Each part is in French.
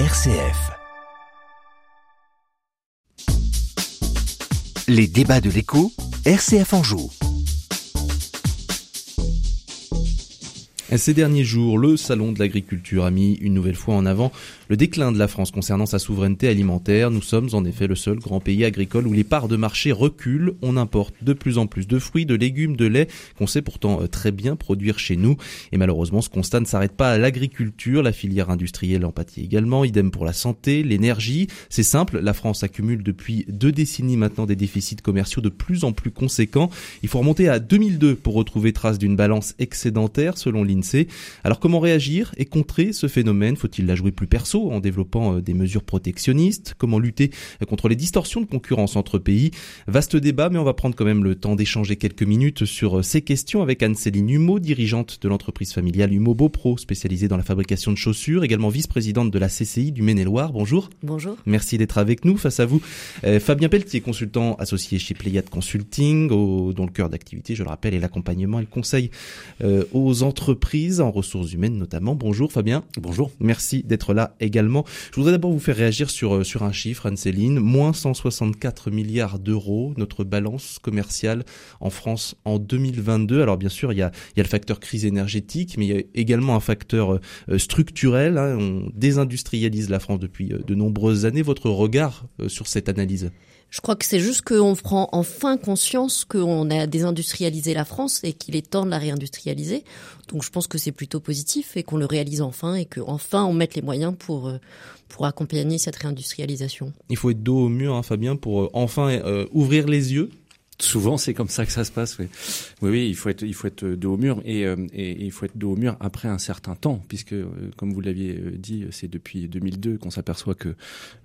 RCF. Les débats de l'écho, RCF en joue. Ces derniers jours, le Salon de l'agriculture a mis une nouvelle fois en avant le déclin de la France concernant sa souveraineté alimentaire. Nous sommes en effet le seul grand pays agricole où les parts de marché reculent. On importe de plus en plus de fruits, de légumes, de lait qu'on sait pourtant euh, très bien produire chez nous. Et malheureusement, ce constat ne s'arrête pas à l'agriculture. La filière industrielle en pâtit également. Idem pour la santé, l'énergie. C'est simple, la France accumule depuis deux décennies maintenant des déficits commerciaux de plus en plus conséquents. Il faut remonter à 2002 pour retrouver trace d'une balance excédentaire selon l'INSEE alors comment réagir et contrer ce phénomène? Faut-il la jouer plus perso? En développant euh, des mesures protectionnistes Comment lutter euh, contre les distorsions de concurrence entre pays Vaste débat, mais on va prendre quand même le temps d'échanger quelques minutes sur euh, ces questions avec Anne-Céline Humeau, dirigeante de l'entreprise familiale Humeau Beaupro, spécialisée dans la fabrication de chaussures, également vice-présidente de la CCI du Maine-et-Loire. Bonjour. Bonjour. Merci d'être avec nous. Face à vous, Fabien Pelletier, consultant associé chez Pléiade Consulting, dont le cœur d'activité, je le rappelle, est l'accompagnement et le conseil aux entreprises en ressources humaines notamment. Bonjour Fabien. Bonjour. Merci d'être là également. Je voudrais d'abord vous faire réagir sur, euh, sur un chiffre, Anne-Céline. Moins 164 milliards d'euros, notre balance commerciale en France en 2022. Alors bien sûr, il y a, il y a le facteur crise énergétique, mais il y a également un facteur euh, structurel. Hein. On désindustrialise la France depuis euh, de nombreuses années. Votre regard sur cette analyse? Je crois que c'est juste qu'on prend enfin conscience qu'on a désindustrialisé la France et qu'il est temps de la réindustrialiser. Donc je pense que c'est plutôt positif et qu'on le réalise enfin et qu'enfin on mette les moyens pour, euh, pour accompagner cette réindustrialisation. Il faut être dos au mur, hein, Fabien, pour euh, enfin euh, ouvrir les yeux Souvent, c'est comme ça que ça se passe. Oui, oui, oui il faut être, il faut être dos au mur et, euh, et, il faut être dos au mur après un certain temps, puisque, euh, comme vous l'aviez dit, c'est depuis 2002 qu'on s'aperçoit que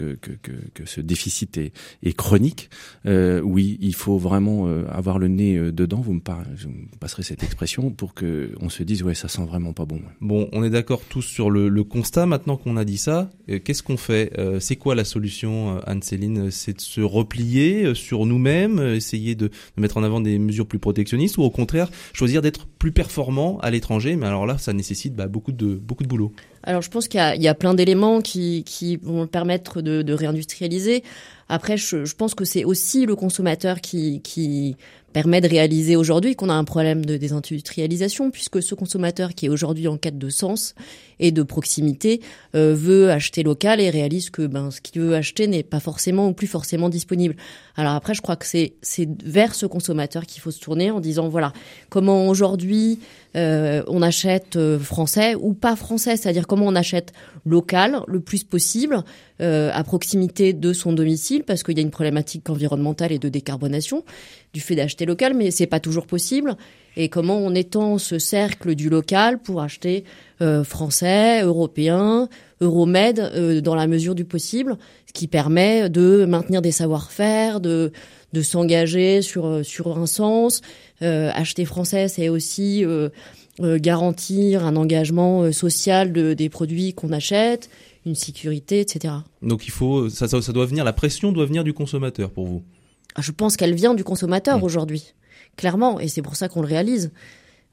que, que, que que, ce déficit est, est chronique. Euh, oui, il faut vraiment avoir le nez dedans. Vous me, par... je me passerez cette expression pour que on se dise ouais, ça sent vraiment pas bon. Bon, on est d'accord tous sur le, le constat. Maintenant qu'on a dit ça, qu'est-ce qu'on fait C'est quoi la solution, Anne-Céline? C'est de se replier sur nous-mêmes, essayer de, mettre en avant des mesures plus protectionnistes ou au contraire choisir d'être plus performant à l'étranger? Mais alors là, ça nécessite bah, beaucoup de beaucoup de boulot. Alors je pense qu'il y, y, a plein d'éléments qui, qui vont permettre de, de réindustrialiser. Après, je, pense que c'est aussi le consommateur qui, permet de réaliser aujourd'hui qu'on a un problème de désindustrialisation, puisque ce consommateur qui est aujourd'hui en quête de sens et de proximité euh, veut acheter local et réalise que ben, ce qu'il veut acheter n'est pas forcément ou plus forcément disponible. Alors après, je crois que c'est vers ce consommateur qu'il faut se tourner en disant voilà comment aujourd'hui euh, on achète euh, français ou pas français, c'est-à-dire comment on achète local le plus possible à proximité de son domicile, parce qu'il y a une problématique environnementale et de décarbonation du fait d'acheter local, mais c'est pas toujours possible. Et comment on étend ce cercle du local pour acheter euh, français, européen, Euromed euh, dans la mesure du possible, ce qui permet de maintenir des savoir-faire, de de s'engager sur sur un sens. Euh, acheter français, c'est aussi euh, euh, garantir un engagement social de, des produits qu'on achète, une sécurité, etc. Donc il faut, ça, ça, ça, doit venir, la pression doit venir du consommateur pour vous. Ah, je pense qu'elle vient du consommateur mmh. aujourd'hui, clairement, et c'est pour ça qu'on le réalise.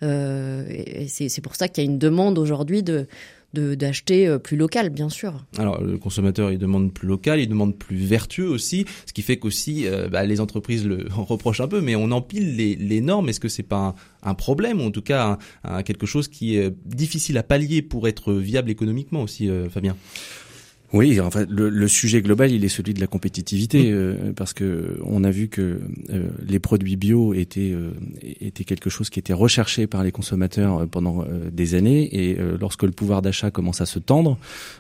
Euh, et c'est pour ça qu'il y a une demande aujourd'hui de d'acheter euh, plus local, bien sûr. Alors le consommateur il demande plus local, il demande plus vertueux aussi, ce qui fait qu'aussi euh, bah, les entreprises le reprochent un peu, mais on empile les, les normes. Est-ce que c'est pas un, problème ou en tout cas quelque chose qui est difficile à pallier pour être viable économiquement aussi, euh, Fabien? Oui, en fait, le, le, sujet global, il est celui de la compétitivité, euh, parce que on a vu que euh, les produits bio étaient euh, étaient quelque chose qui était recherché par les consommateurs euh, pendant euh, des années, et euh, lorsque le pouvoir d'achat commence à se tendre,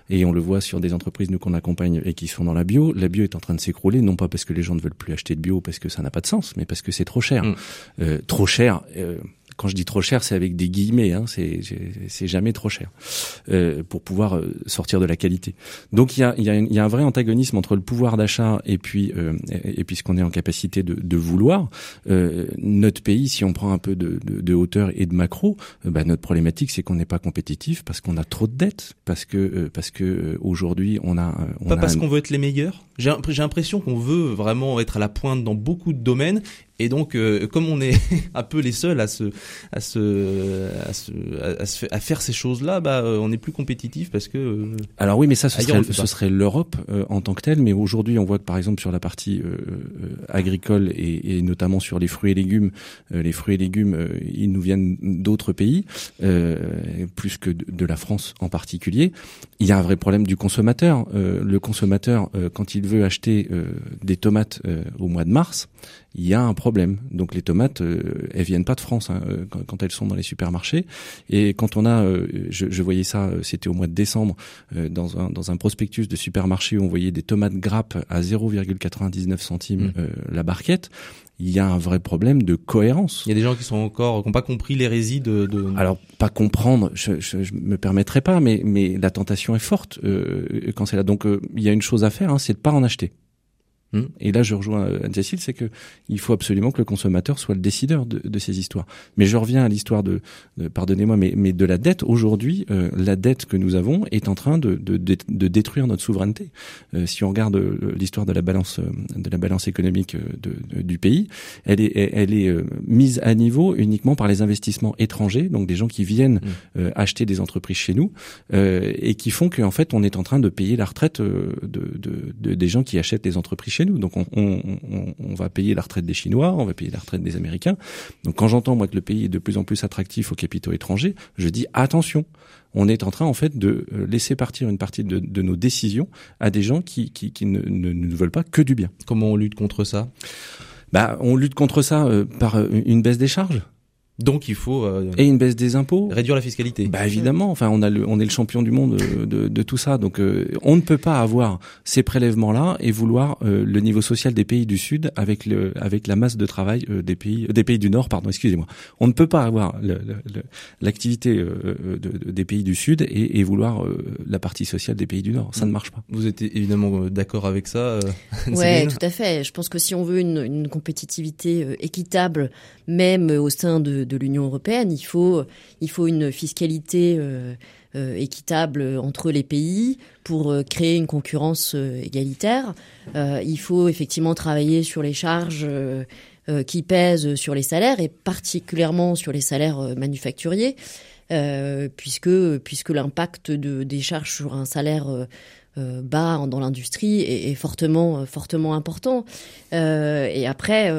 et on le voit sur des entreprises nous qu'on accompagne et qui sont dans la bio, la bio est en train de s'écrouler, non pas parce que les gens ne veulent plus acheter de bio parce que ça n'a pas de sens, mais parce que c'est trop cher, mmh. trop cher quand je dis trop cher, c'est avec des guillemets, hein, c'est jamais trop cher euh, pour pouvoir euh, sortir de la qualité. Donc il y a, y, a y a, un vrai antagonisme entre le pouvoir d'achat et puis euh, et, puis ce qu'on est en capacité de, de vouloir. Euh, notre pays, si on prend un peu de, de, de hauteur et de macro, euh, bah, notre problématique c'est qu'on n'est pas compétitif parce qu'on a trop de dettes, parce que euh, parce que aujourd'hui on a on pas a parce qu'on veut être les meilleurs. J'ai l'impression qu'on veut vraiment être à la pointe dans beaucoup de domaines Et donc, euh, comme on est un peu les seuls à se, à se, à, se, à, se à faire ces choses-là, bah, euh, on est plus compétitif parce que. Euh, Alors oui, mais ça, ce serait, ce serait l'Europe en tant que telle. Mais aujourd'hui, on voit que par exemple sur la partie agricole et, et, notamment sur les fruits et légumes, les fruits et légumes, ils nous viennent d'autres pays, plus que de, de, la France en particulier. Il y a un vrai problème du consommateur. le consommateur, quand il veut acheter des tomates au mois de mars, il y a un problème. Donc les tomates, euh, elles viennent pas de France hein, euh, quand, elles sont dans les supermarchés. Et quand on a, euh, je, je, voyais ça, c'était au mois de décembre, dans, un, dans un prospectus de supermarché où on voyait des tomates grappes à 0,99 centimes mmh. la barquette il y a un vrai problème de cohérence. Il y a des gens qui sont encore qui n'ont pas compris l'hérésie de, de, Alors pas comprendre, je, je, je, me permettrai pas, mais mais la tentation est forte euh, quand c'est là. Donc il y a une chose à faire, hein, c'est de pas en acheter. Hmm. Et là, je rejoins euh, Anne-Cécile, c'est que il faut absolument que le consommateur soit le décideur de, de ces histoires. Mais je reviens à l'histoire de, pardonnez-moi, mais, mais de la dette. Aujourd'hui, euh, la dette que nous avons est en train de, de, de détruire notre souveraineté. Euh, si on regarde l'histoire de la balance, de la balance économique du pays, elle est, elle est mise à niveau uniquement par les investissements étrangers, donc des gens qui viennent hmm. acheter des entreprises chez nous et qui font qu'en fait, on est en train de payer la retraite de, des gens qui achètent des entreprises chez nous. Donc on, on, on, va payer la retraite des Chinois, on va payer la retraite des Américains. Donc quand j'entends moi que le pays est de plus en plus attractif aux capitaux étrangers, je dis attention. On est en train en fait de euh, laisser partir une partie de, de nos décisions à des gens qui, qui, qui ne, ne, ne, veulent pas que du bien. Comment on lutte contre ça? Bah, on lutte contre ça euh, par euh, une baisse des charges. Donc il faut euh, et une baisse des impôts, réduire la fiscalité. Bah évidemment, enfin on a le, on est le champion du monde de, de, tout ça, donc euh, on ne peut pas avoir ces prélèvements là et vouloir euh, le niveau social des pays du Sud avec le avec la masse de travail des pays des pays du Nord, pardon, excusez-moi. On ne peut pas avoir l'activité de, des pays du Sud et, et vouloir la partie sociale des pays du Nord, ça ne marche pas. Vous êtes évidemment d'accord avec ça Ouais, tout à fait. Je pense que si on veut une, une compétitivité équitable, même au sein de de l'Union européenne. Il faut, il faut une fiscalité euh, euh, équitable entre les pays pour euh, créer une concurrence égalitaire. il faut effectivement travailler sur les charges qui pèsent sur les salaires et particulièrement sur les salaires manufacturiers. puisque puisque l'impact de, des charges sur un salaire bas dans l'industrie est, fortement fortement important. et après,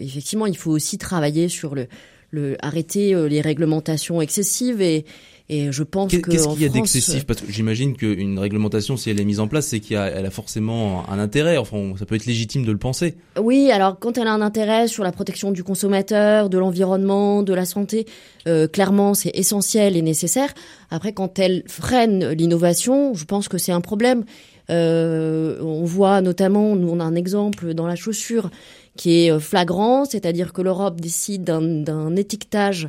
effectivement, il faut aussi travailler sur le le, arrêter euh, les réglementations excessives et, et je pense que qu'est-ce qu'il y a d'excessif? Parce que j'imagine qu'une réglementation, si elle est mise en place, c'est qu'elle a, elle a forcément un intérêt. Enfin, ça peut être légitime de le penser. Oui, alors quand elle a un intérêt sur la protection du consommateur, de l'environnement, de la santé, euh, clairement, c'est essentiel et nécessaire. Après, quand elle freine l'innovation, je pense que c'est un problème. Euh, on voit notamment, nous on a un exemple dans la chaussure qui est euh, flagrant, c'est-à-dire que l'Europe décide d'un étiquetage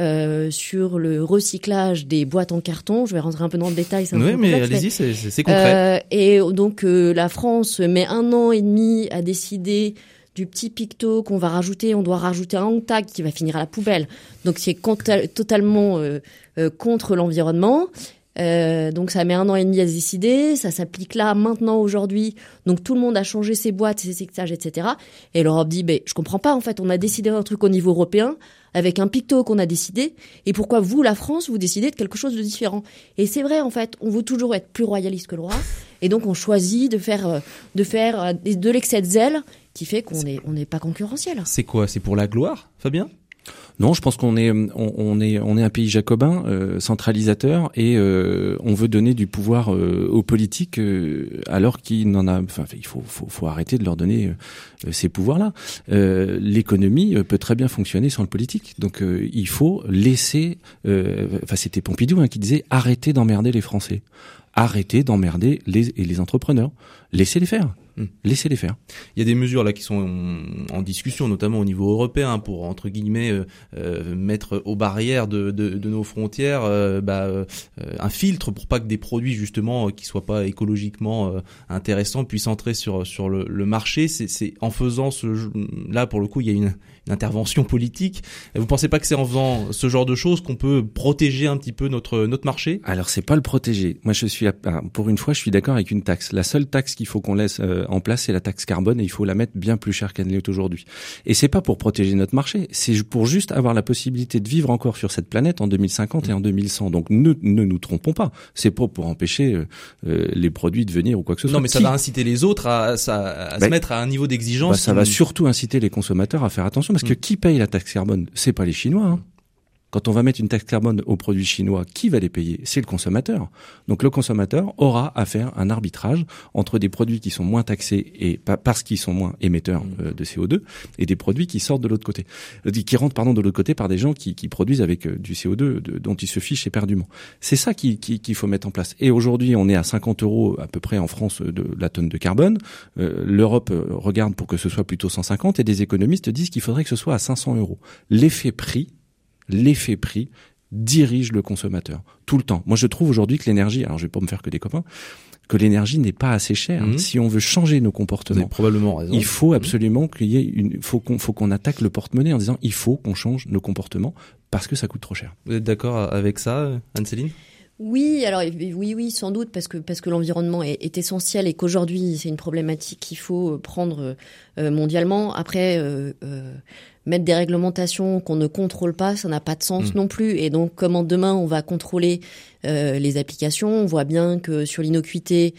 euh, sur le recyclage des boîtes en carton. Je vais rentrer un peu dans le détail. Oui, mais allez-y, c'est concret. Euh, et donc la France met un an et demi à décider du petit picto qu'on va rajouter. On doit rajouter un tag qui va finir à la poubelle. Donc c'est totalement contre l'environnement. Euh, donc ça met un an et demi à se décider, ça s'applique là maintenant aujourd'hui. Donc tout le monde a changé ses boîtes, ses étiquetages, etc. Et l'Europe dit, ben je comprends pas en fait, on a décidé un truc au niveau européen avec un picto qu'on a décidé, et pourquoi vous, la France, vous décidez de quelque chose de différent? Et c'est vrai en fait, on veut toujours être plus royaliste que le roi, et donc on choisit de faire euh, de faire euh, de l'excès de zèle qui fait qu'on est on n'est pas concurrentiel. C'est quoi? C'est pour la gloire, Fabien? Non, je pense qu'on est on, est on est un pays jacobin, euh, centralisateur, et euh, on veut donner du pouvoir euh, aux politiques alors qu'il n'en a. Enfin, il faut, faut, faut arrêter de leur donner ces pouvoirs-là. L'économie peut très bien fonctionner sans le politique, donc il faut laisser. Enfin, c'était Pompidou hein, qui disait arrêtez d'emmerder les Français, arrêtez d'emmerder les les entrepreneurs, laissez-les faire. Hmm. Laissez-les faire. Il y a des mesures là qui sont en, discussion, notamment au niveau européen, pour entre guillemets euh, euh, mettre aux barrières de, de, de nos frontières euh, bah, un filtre pour pas que des produits justement qui soient pas écologiquement intéressants puissent entrer sur sur le, le marché. C'est en faisant ce là pour le coup il y a une, une intervention politique. Vous pensez pas que c'est en faisant ce genre de choses qu'on peut protéger un petit peu notre notre marché? Alors c'est pas le protéger. Moi je suis pour une fois je suis d'accord avec une taxe. La seule taxe qu'il faut qu'on laisse en place, c'est la taxe carbone et il faut la mettre bien plus cher qu'elle n'est aujourd'hui. Et c'est pas pour protéger notre marché, c'est pour juste avoir la possibilité de vivre encore sur cette planète en 2050 et en 2100. Donc ne, ne nous trompons pas, c'est pas pour empêcher euh, les produits de venir ou quoi que ce soit. Non, mais ça va inciter les autres à, à, se Ben, mettre à un niveau d'exigence. bah, ça va surtout inciter les consommateurs à faire attention parce que Mm. qui paye la taxe carbone? C'est pas les Chinois. hein. Quand on va mettre une taxe carbone aux produits chinois, qui va les payer? C'est le consommateur. Donc le consommateur aura à faire un arbitrage entre des produits qui sont moins taxés et pa- parce qu'ils sont moins émetteurs Mm. euh, de CO2 et des produits qui sortent de l'autre côté, Euh, qui rentrent pardon de l'autre côté par des gens qui, qui produisent avec euh, du CO2 de- dont ils se fichent éperdument. C'est ça qui- qui- qu'il faut mettre en place. Et aujourd'hui, on est à 50 euros à peu près en France de la tonne de carbone. Euh, L'Europe regarde pour que ce soit plutôt 150 et des économistes disent qu'il faudrait que ce soit à 500 euros. L'effet prix, l'effet prix dirige le consommateur tout le temps. Moi, je trouve aujourd'hui que l'énergie, alors je vais pas me faire que des copains, que l'énergie n'est pas assez chère. Mhm. Si on veut changer nos Vous avez comportements, probablement raison. il faut absolument qu'il y ait une, faut qu'on, faut qu'on attaque le porte-monnaie en disant il faut qu'on change nos comportements parce que ça coûte trop cher. Vous êtes d'accord avec ça, Anne-Céline? Oui, alors oui, oui, sans doute, parce que parce que l'environnement est, est essentiel et qu'aujourd'hui c'est une problématique qu'il faut prendre euh, mondialement. Après, euh, euh, mettre des réglementations qu'on ne contrôle pas, ça n'a pas de sens Mm. non plus. Et donc, comment demain on va contrôler euh, les applications On voit bien que sur l'innocuité,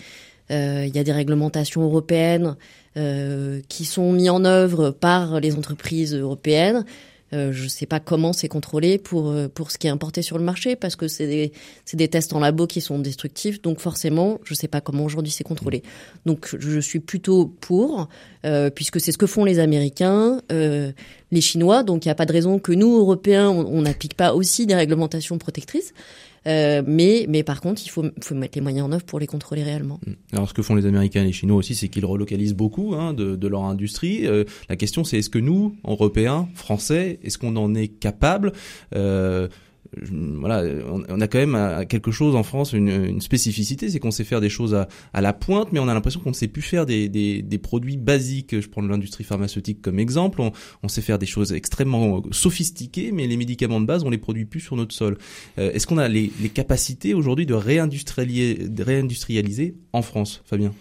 euh, il y a des réglementations européennes euh, qui sont mises en œuvre par les entreprises européennes. Euh, je ne sais pas comment c'est contrôlé pour euh, pour ce qui est importé sur le marché parce que c'est des des tests en labo qui sont destructifs donc forcément je ne sais pas comment aujourd'hui c'est contrôlé. Donc je suis plutôt pour euh, puisque c'est ce que font les Américains euh, les Chinois donc il n'y a pas de raison que nous Européens on n'applique pas aussi des réglementations protectrices Euh, mais mais par contre il faut mettre les moyens en œuvre pour les contrôler réellement. Alors ce que font les Américains et les Chinois aussi, c'est qu'ils relocalisent beaucoup hein, de, leur industrie. Euh, la question c'est est-ce que nous, Européens, Français, est-ce qu'on en est capable? Euh, voilà, on, a quand même euh, quelque chose en France, une, spécificité, c'est qu'on sait faire des choses à, à la pointe, mais on a l'impression qu'on ne sait plus faire des, des, produits basiques. Je prends l'industrie pharmaceutique comme exemple. On, sait faire des choses extrêmement sophistiquées, mais les médicaments de base, on les produit plus sur notre sol. Euh, Est-ce qu'on a les, les capacités aujourd'hui de de réindustrialiser en France, Fabien?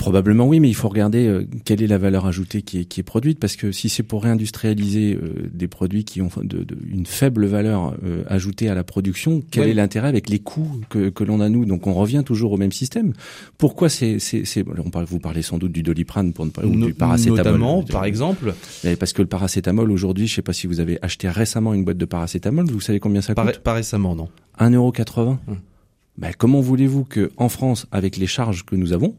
Probablement oui, mais il faut regarder euh, quelle est la valeur ajoutée qui est, qui est produite, parce que si c'est pour réindustrialiser euh, des produits qui ont de, de- une faible valeur euh, ajoutée à la production, quel est l'intérêt avec les coûts que, que l'on a nous? Donc on revient toujours au même système. Pourquoi c'est, c'est, c'est on parle, vous parlez sans doute du doliprane pour ne pas ou No- du paracétamol, Notamment, par exemple, mais parce que le paracétamol aujourd'hui, je sais pas si vous avez acheté récemment une boîte de paracétamol, vous savez combien ça coûte? pas récemment, non 1,80€. Hum. Ben, comment voulez-vous que en France, avec les charges que nous avons,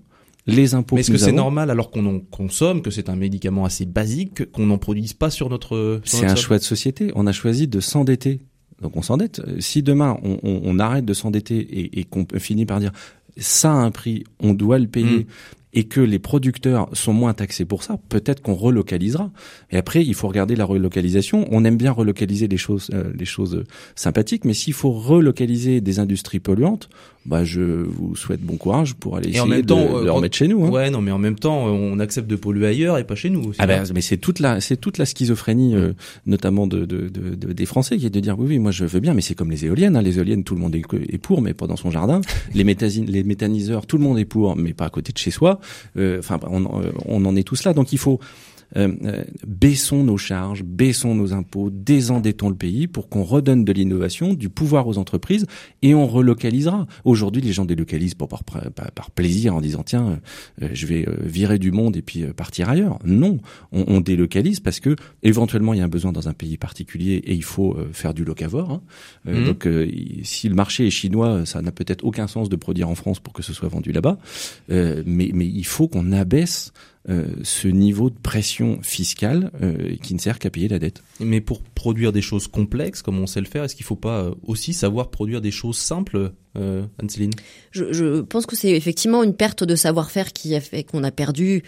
les impôts Mais est-ce que c'est normal alors qu'on en consomme, que c'est un médicament assez basique, qu'on n'en produise pas sur notre C'est un choix de société. On a choisi de s'endetter. Donc on s'endette. Si demain on, on- on arrête de s'endetter et, et qu'on finit par dire ça a un prix, on doit le payer. Mm. Et que les producteurs sont moins taxés pour ça, peut-être qu'on relocalisera. Et après, il faut regarder la relocalisation. On aime bien relocaliser les choses, euh, les choses euh, sympathiques, mais s'il faut relocaliser des industries polluantes, bah je vous souhaite bon courage pour aller Et essayer en même de, temps, de euh, le remettre chez nous. hein. Ouais, non, mais en même temps, on accepte de polluer ailleurs et pas chez nous. aussi, Ah ben, mais c'est toute la c'est toute la schizophrénie euh, notamment de, de, de, de- des Français qui est de dire oui oui moi je veux bien mais c'est comme les éoliennes hein. les éoliennes tout le monde est, pour mais pas dans son jardin les métasines les méthaniseurs tout le monde est pour mais pas à côté de chez soi Euh, enfin on, euh, on en est tous là donc il faut euh, euh, baissons nos charges, baissons nos impôts, désendettons le pays pour qu'on redonne de l'innovation, du pouvoir aux entreprises et on relocalisera. Aujourd'hui, les gens délocalisent pour par, par, par plaisir en disant tiens, euh, je vais euh, virer du monde et puis partir ailleurs. Non, on, on délocalise parce que éventuellement il y a un besoin dans un pays particulier et il faut faire du locavore. hein. Mhm. Donc si le marché est chinois, ça n'a peut-être aucun sens de produire en France pour que ce soit vendu là-bas. Euh, mais, mais il faut qu'on abaisse ce niveau de pression fiscale euh, qui ne sert qu'à payer la dette. Mais pour produire des choses complexes, comme on sait le faire, est-ce qu'il faut pas euh, aussi savoir produire des choses simples, euh, Anne-Céline je, je pense que c'est effectivement une perte de savoir-faire qui a fait qu'on a perdu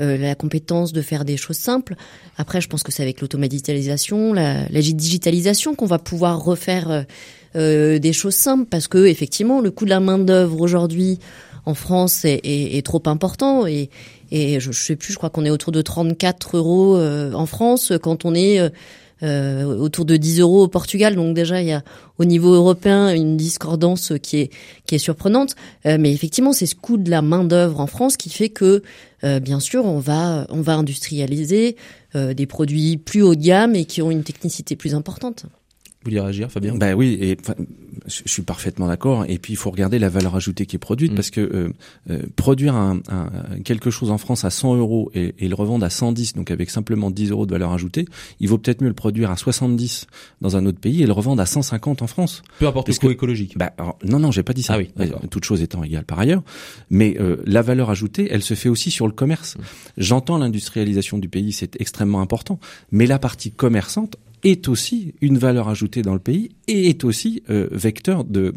euh, la compétence de faire des choses simples. Après, je pense que c'est avec l'automatisation, la, la digitalisation qu'on va pouvoir refaire euh, euh, des choses simples parce que effectivement, le coût de la main d'œuvre aujourd'hui en France est, est- est trop important et, et je, je sais plus, je crois qu'on est autour de 34 euros euh, en France quand on est euh, euh, autour de 10 euros au Portugal. Donc déjà, il y a au niveau européen une discordance qui est qui est surprenante. Euh, mais effectivement, c'est ce coût de la main d'œuvre en France qui fait que, euh, bien sûr, on va on va industrialiser des produits plus haut de gamme et qui ont une technicité plus importante. Vous voulez réagir, Fabien? Ben oui, et je suis parfaitement d'accord. Et puis il faut regarder la valeur ajoutée qui est produite, mm. parce que euh, euh, produire un, un, quelque chose en France à 100 euros et, et, le revendre à 110, donc avec simplement 10 euros de valeur ajoutée, il vaut peut-être mieux le produire à 70 dans un autre pays et le revendre à 150 en France. Peu importe le coût écologique. Bah, non, non, j'ai pas dit ça. Ah oui, euh, toute chose étant égale par ailleurs. Mais euh, la valeur ajoutée, elle se fait aussi sur le commerce. Mm. J'entends l'industrialisation du pays, c'est extrêmement important, mais la partie commerçante est aussi une valeur ajoutée dans le pays et est aussi euh, vecteur de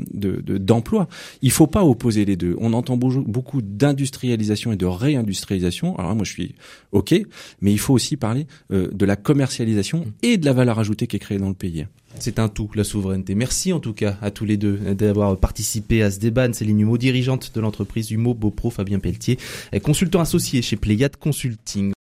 d'emploi. De, Il faut pas opposer les deux. On entend beaucoup d'industrialisation et de réindustrialisation. Alors moi je suis ok, mais il faut aussi parler euh, de la commercialisation et de la valeur ajoutée qui est créée dans le pays. C'est un tout, la souveraineté. Merci en tout cas à tous les deux d'avoir participé à ce débat. Céline Humeau, dirigeante de l'entreprise Humeau Beaupro, Fabien Pelletier, consultant associé chez Pléiade Consulting.